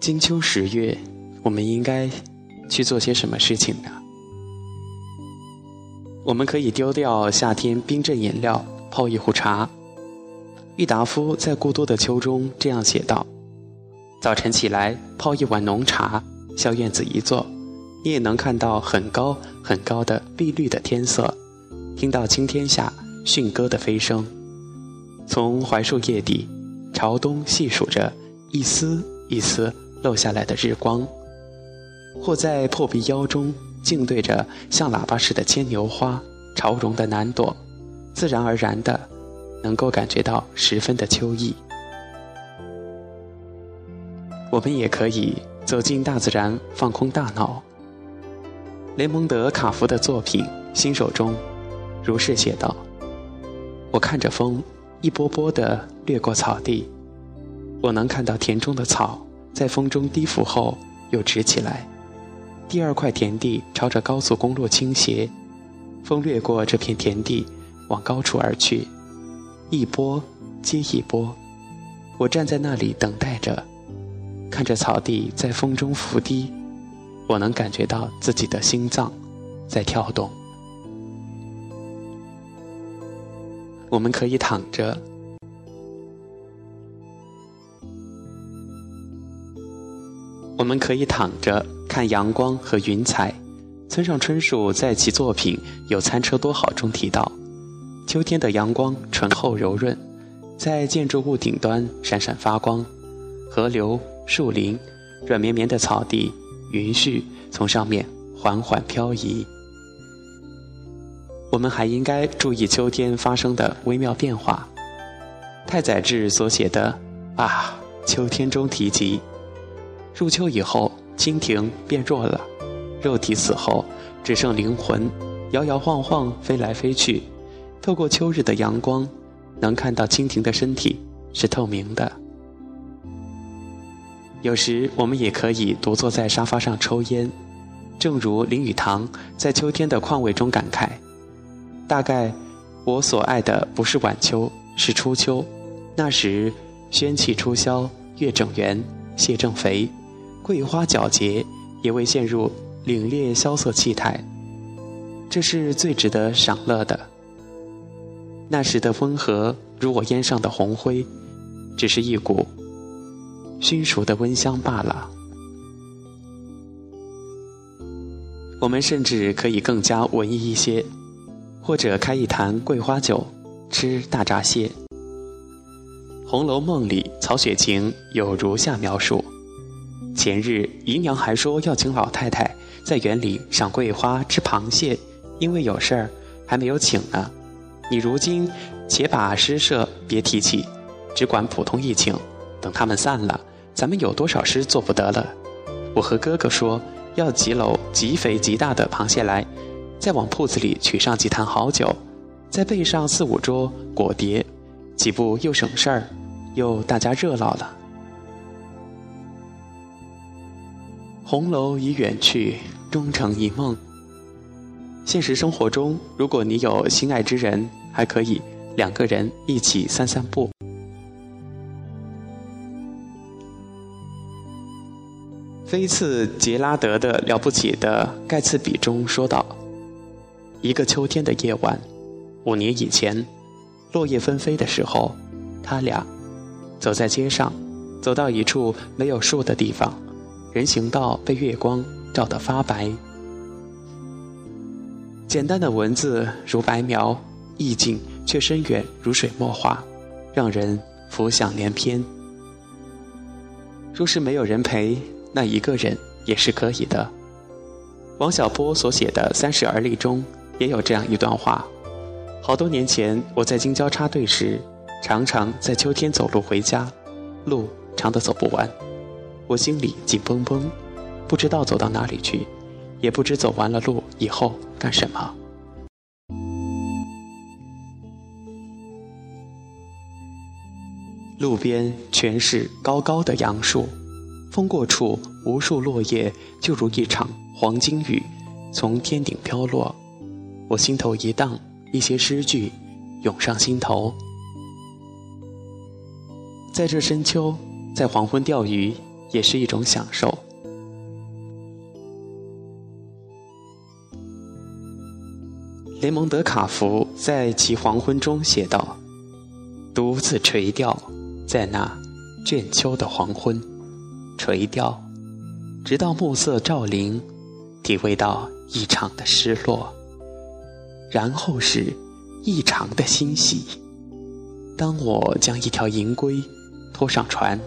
金秋十月，我们应该去做些什么事情呢？我们可以丢掉夏天冰镇饮料，泡一壶茶。郁达夫在《孤独的秋》中这样写道：“早晨起来泡一碗浓茶，向院子一坐，你也能看到很高很高的碧绿的天色，听到青天下驯鸽的飞声，从槐树叶底朝东细数着一丝一丝。”漏下来的日光，或在破壁腰中静对着像喇叭似的牵牛花朝荣的南朵，自然而然的能够感觉到十分的秋意。我们也可以走进大自然，放空大脑。雷蒙德·卡夫的作品《新手》中如是写道：“我看着风一波波的掠过草地，我能看到田中的草。”在风中低伏后又直起来，第二块田地朝着高速公路倾斜，风掠过这片田地，往高处而去，一波接一波。我站在那里等待着，看着草地在风中伏低，我能感觉到自己的心脏在跳动。我们可以躺着。我们可以躺着看阳光和云彩。村上春树在其作品《有餐车多好》中提到，秋天的阳光醇厚柔润，在建筑物顶端闪闪发光，河流、树林、软绵绵的草地、云絮从上面缓缓漂移。我们还应该注意秋天发生的微妙变化。太宰治所写的《啊，秋天》中提及。入秋以后，蜻蜓变弱了，肉体死后，只剩灵魂，摇摇晃晃飞来飞去。透过秋日的阳光，能看到蜻蜓的身体是透明的。有时我们也可以独坐在沙发上抽烟，正如林语堂在秋天的况味中感慨：“大概我所爱的不是晚秋，是初秋。那时宣气初消，月正圆，蟹正肥。”桂花皎洁，也未陷入凛冽萧瑟气态，这是最值得赏乐的。那时的温和，如我烟上的红灰，只是一股熏熟的温香罢了。我们甚至可以更加文艺一些，或者开一坛桂花酒，吃大闸蟹。《红楼梦》里，曹雪芹有如下描述。前日姨娘还说要请老太太在园里赏桂花、吃螃蟹，因为有事儿还没有请呢。你如今且把诗社别提起，只管普通一请。等他们散了，咱们有多少诗做不得了？我和哥哥说要几篓极肥极大的螃蟹来，再往铺子里取上几坛好酒，再备上四五桌果碟，岂不又省事儿，又大家热闹了？红楼已远去，终成一梦。现实生活中，如果你有心爱之人，还可以两个人一起散散步。菲茨杰拉德的《了不起的盖茨比》中说道：“一个秋天的夜晚，五年以前，落叶纷飞的时候，他俩走在街上，走到一处没有树的地方。”人行道被月光照得发白，简单的文字如白描，意境却深远如水墨画，让人浮想联翩。若是没有人陪，那一个人也是可以的。王小波所写的《三十而立》中也有这样一段话：好多年前，我在京郊插队时，常常在秋天走路回家，路长的走不完。我心里紧绷绷，不知道走到哪里去，也不知走完了路以后干什么。路边全是高高的杨树，风过处，无数落叶就如一场黄金雨，从天顶飘落。我心头一荡，一些诗句涌上心头。在这深秋，在黄昏钓鱼。也是一种享受。雷蒙德·卡福在其《黄昏》中写道：“独自垂钓，在那倦秋的黄昏，垂钓，直到暮色照临，体会到异常的失落，然后是异常的欣喜。当我将一条银龟拖上船，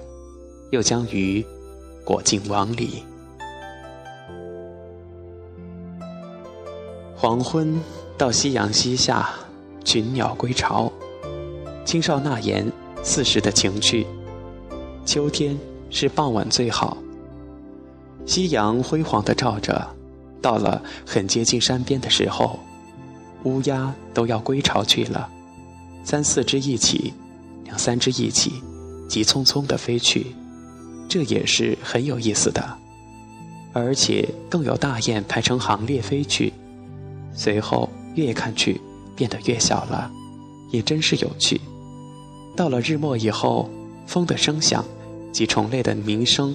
又将鱼裹进网里，黄昏。”到夕阳西下，群鸟归巢，青少纳言四时的情趣。秋天是傍晚最好，夕阳辉煌地照着，到了很接近山边的时候，乌鸦都要归巢去了，三四只一起，两三只一起，急匆匆地飞去，这也是很有意思的，而且更有大雁排成行列飞去，随后。越看去，变得越小了，也真是有趣。到了日末以后，风的声响及虫类的鸣声，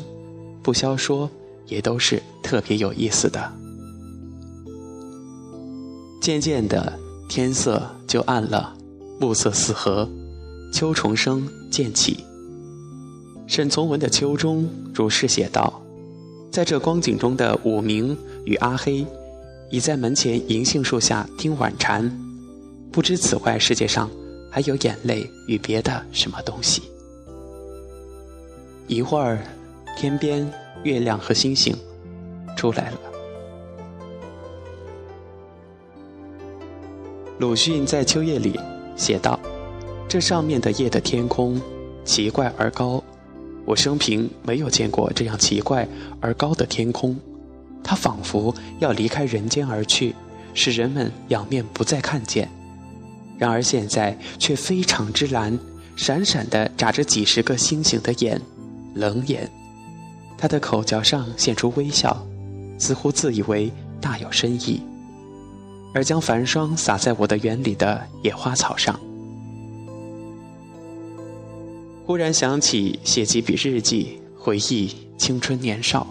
不消说，也都是特别有意思的。渐渐的，天色就暗了，暮色四合，秋虫声渐起。沈从文的《秋》中如是写道：在这光景中的武明与阿黑。已在门前银杏树下听晚蝉，不知此外世界上还有眼泪与别的什么东西。一会儿，天边月亮和星星出来了。鲁迅在《秋夜》里写道：“这上面的夜的天空奇怪而高，我生平没有见过这样奇怪而高的天空。”它仿佛要离开人间而去，使人们仰面不再看见。然而现在却非常之蓝，闪闪的眨着几十个星星的眼，冷眼。他的口角上现出微笑，似乎自以为大有深意，而将繁霜洒在我的园里的野花草上。忽然想起写几笔日记，回忆青春年少。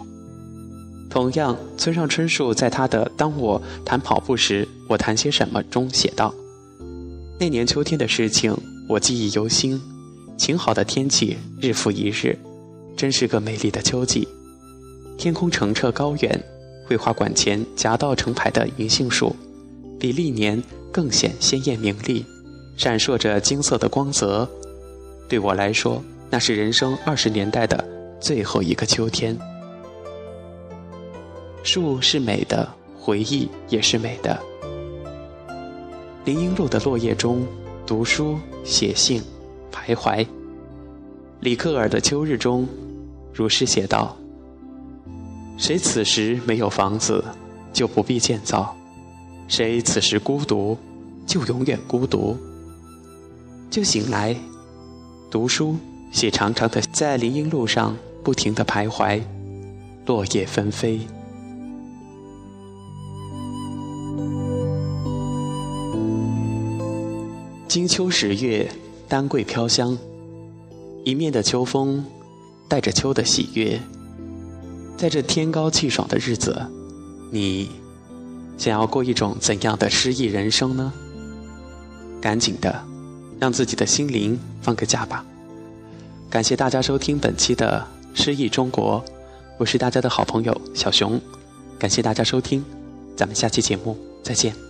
同样，村上春树在他的《当我谈跑步时，我谈些什么》中写道：“那年秋天的事情，我记忆犹新。晴好的天气，日复一日，真是个美丽的秋季。天空澄澈高远，绘画馆前夹道成排的银杏树，比历年更显鲜艳明丽，闪烁着金色的光泽。对我来说，那是人生二十年代的最后一个秋天。”树是美的，回忆也是美的。林荫路的落叶中，读书、写信、徘徊。里克尔的秋日中，如是写道：“谁此时没有房子，就不必建造；谁此时孤独，就永远孤独。就醒来，读书，写长长的，在林荫路上不停的徘徊，落叶纷飞。”金秋十月，丹桂飘香，一面的秋风，带着秋的喜悦。在这天高气爽的日子，你想要过一种怎样的诗意人生呢？赶紧的，让自己的心灵放个假吧。感谢大家收听本期的《诗意中国》，我是大家的好朋友小熊。感谢大家收听，咱们下期节目再见。